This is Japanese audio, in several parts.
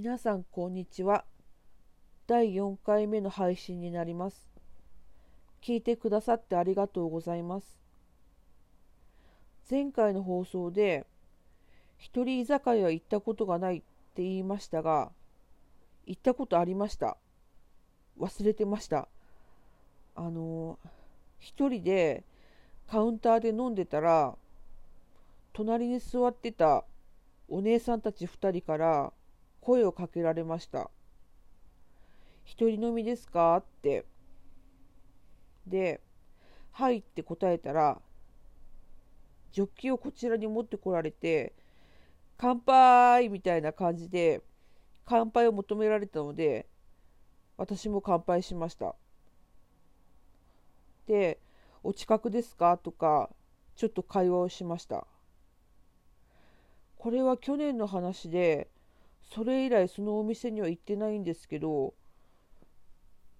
皆さんこんにちは。第4回目の配信になります。聞いてくださってありがとうございます。前回の放送で一人居酒屋行ったことがないって言いましたが行ったことありました。忘れてました。あの一人でカウンターで飲んでたら隣に座ってたお姉さんたち2人から声をかけられました「一人飲みですか?」ってで「はい」って答えたらジョッキをこちらに持ってこられて「乾杯!」みたいな感じで乾杯を求められたので私も乾杯しましたで「お近くですか?」とかちょっと会話をしましたこれは去年の話でそれ以来そのお店には行ってないんですけど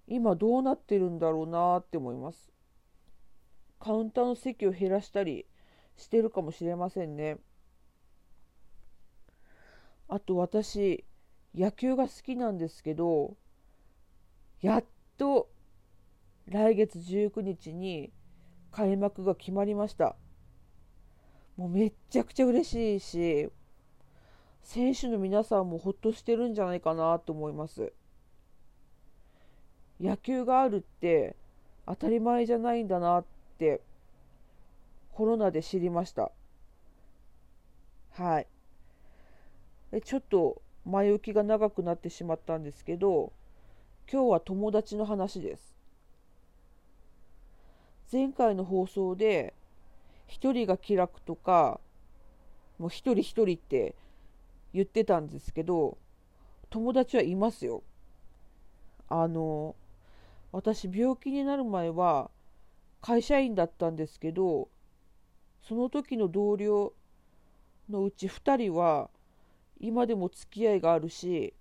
今どうなってるんだろうなって思います。カウンターの席を減らしたりしてるかもしれませんね。あと私野球が好きなんですけどやっと来月19日に開幕が決まりました。もうめっちゃくちゃ嬉しいし選手の皆さんもほっとしてるんじゃないかなと思います。野球があるって当たり前じゃないんだなってコロナで知りました。はい。ちょっと前置きが長くなってしまったんですけど今日は友達の話です。前回の放送で一人が気楽とかもう一人一人って言ってたんですけど友達はいますよ。あの私病気になる前は会社員だったんですけどその時の同僚のうち2人は今でも付き合いがあるし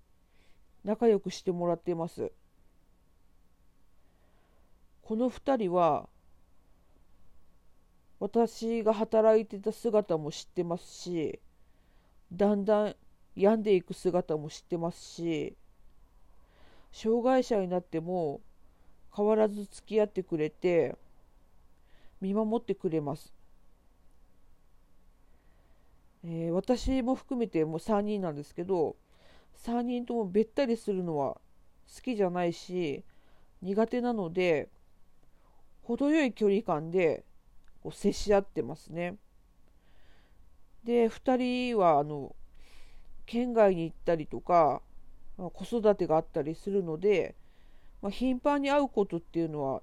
仲良くしてもらっています。この2人は私が働いてた姿も知ってますしだんだん病んでいく姿も知ってますし障害者になっても変わらず付き合ってくれて見守ってくれます、えー、私も含めてもう3人なんですけど3人ともべったりするのは好きじゃないし苦手なので程よい距離感でこう接し合ってますね。で2人はあの県外に行ったりとか、まあ、子育てがあったりするので、まあ、頻繁に会うことっていうのは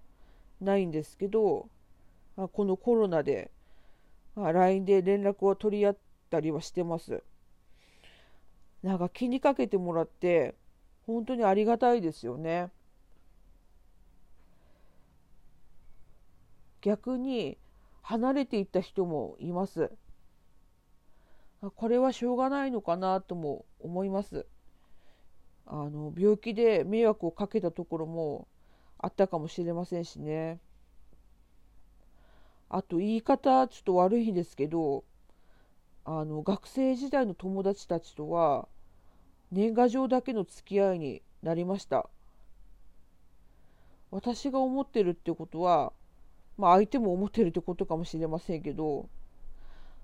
ないんですけど、まあ、このコロナで、まあ、LINE で連絡を取り合ったりはしてます。なんか気にかけてもらって本当にありがたいですよね。逆に離れていった人もいます。これはしょうがないのかなとも思います。あの病気で迷惑をかけたところもあったかもしれませんしね。あと言い方ちょっと悪いんですけどあの学生時代の友達たちとは年賀状だけの付き合いになりました私が思ってるってことはまあ相手も思ってるってことかもしれませんけど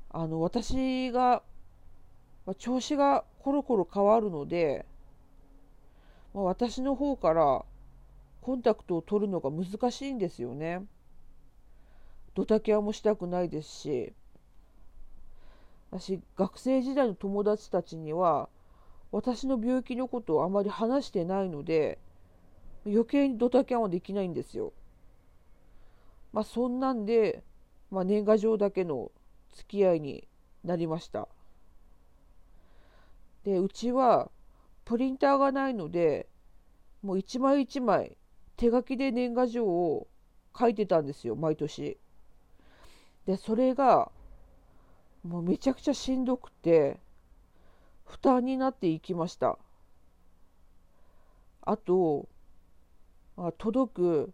あの私がまあ、調子がコロコロ変わるので、まあ、私の方からコンタクトを取るのが難しいんですよね。ドタキャンもしたくないですし私学生時代の友達たちには私の病気のことをあまり話してないので余計にドタキャンはできないんですよ。まあそんなんで、まあ、年賀状だけの付き合いになりました。でうちはプリンターがないのでもう一枚一枚手書きで年賀状を書いてたんですよ毎年。でそれがもうめちゃくちゃしんどくて負担になっていきました。あとあ届く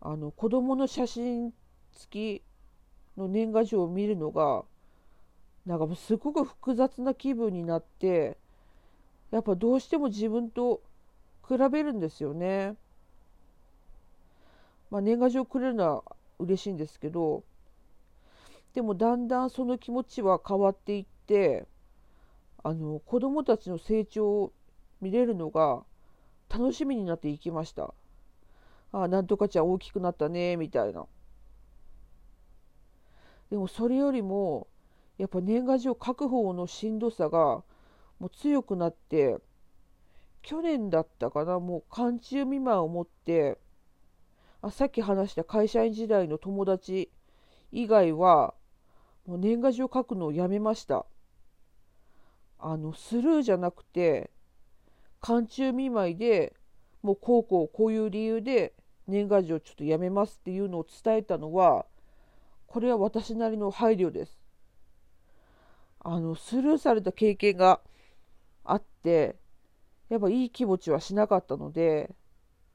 あの子供の写真付きの年賀状を見るのがなんかすごく複雑な気分になってやっぱどうしても自分と比べるんですよね。まあ、年賀状くれるのは嬉しいんですけどでもだんだんその気持ちは変わっていってあの子供たちの成長を見れるのが楽しみになっていきました。ああ、なんとかちゃん大きくなったね、みたいな。でもそれよりも、やっぱ年賀状書く方のしんどさがもう強くなって、去年だったかな、もう寒中未満を持って、あさっき話した会社員時代の友達以外は、もう年賀状書くのをやめました。あの、スルーじゃなくて、寒中見舞いでもうこうこうこういう理由で年賀状ちょっとやめますっていうのを伝えたのはこれは私なりの配慮です。あのスルーされた経験があってやっぱいい気持ちはしなかったので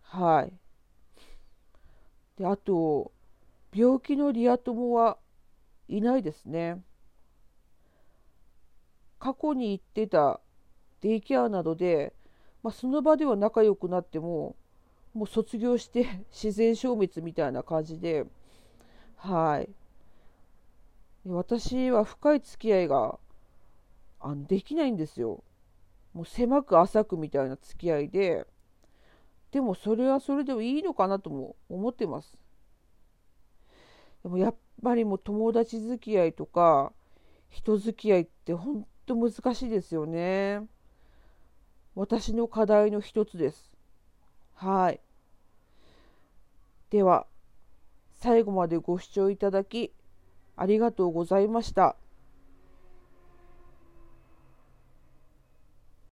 はい。であと病気のリア友はいないですね。過去に行ってたデイケアなどでまあ、その場では仲良くなってももう卒業して自然消滅みたいな感じではい。私は深い付き合いがあのできないんですよもう狭く浅くみたいな付き合いででもそれはそれでもいいのかなとも思ってますでもやっぱりもう友達付き合いとか人付き合いって本当難しいですよね。私の課題の一つです。はい。では、最後までご視聴いただき、ありがとうございました。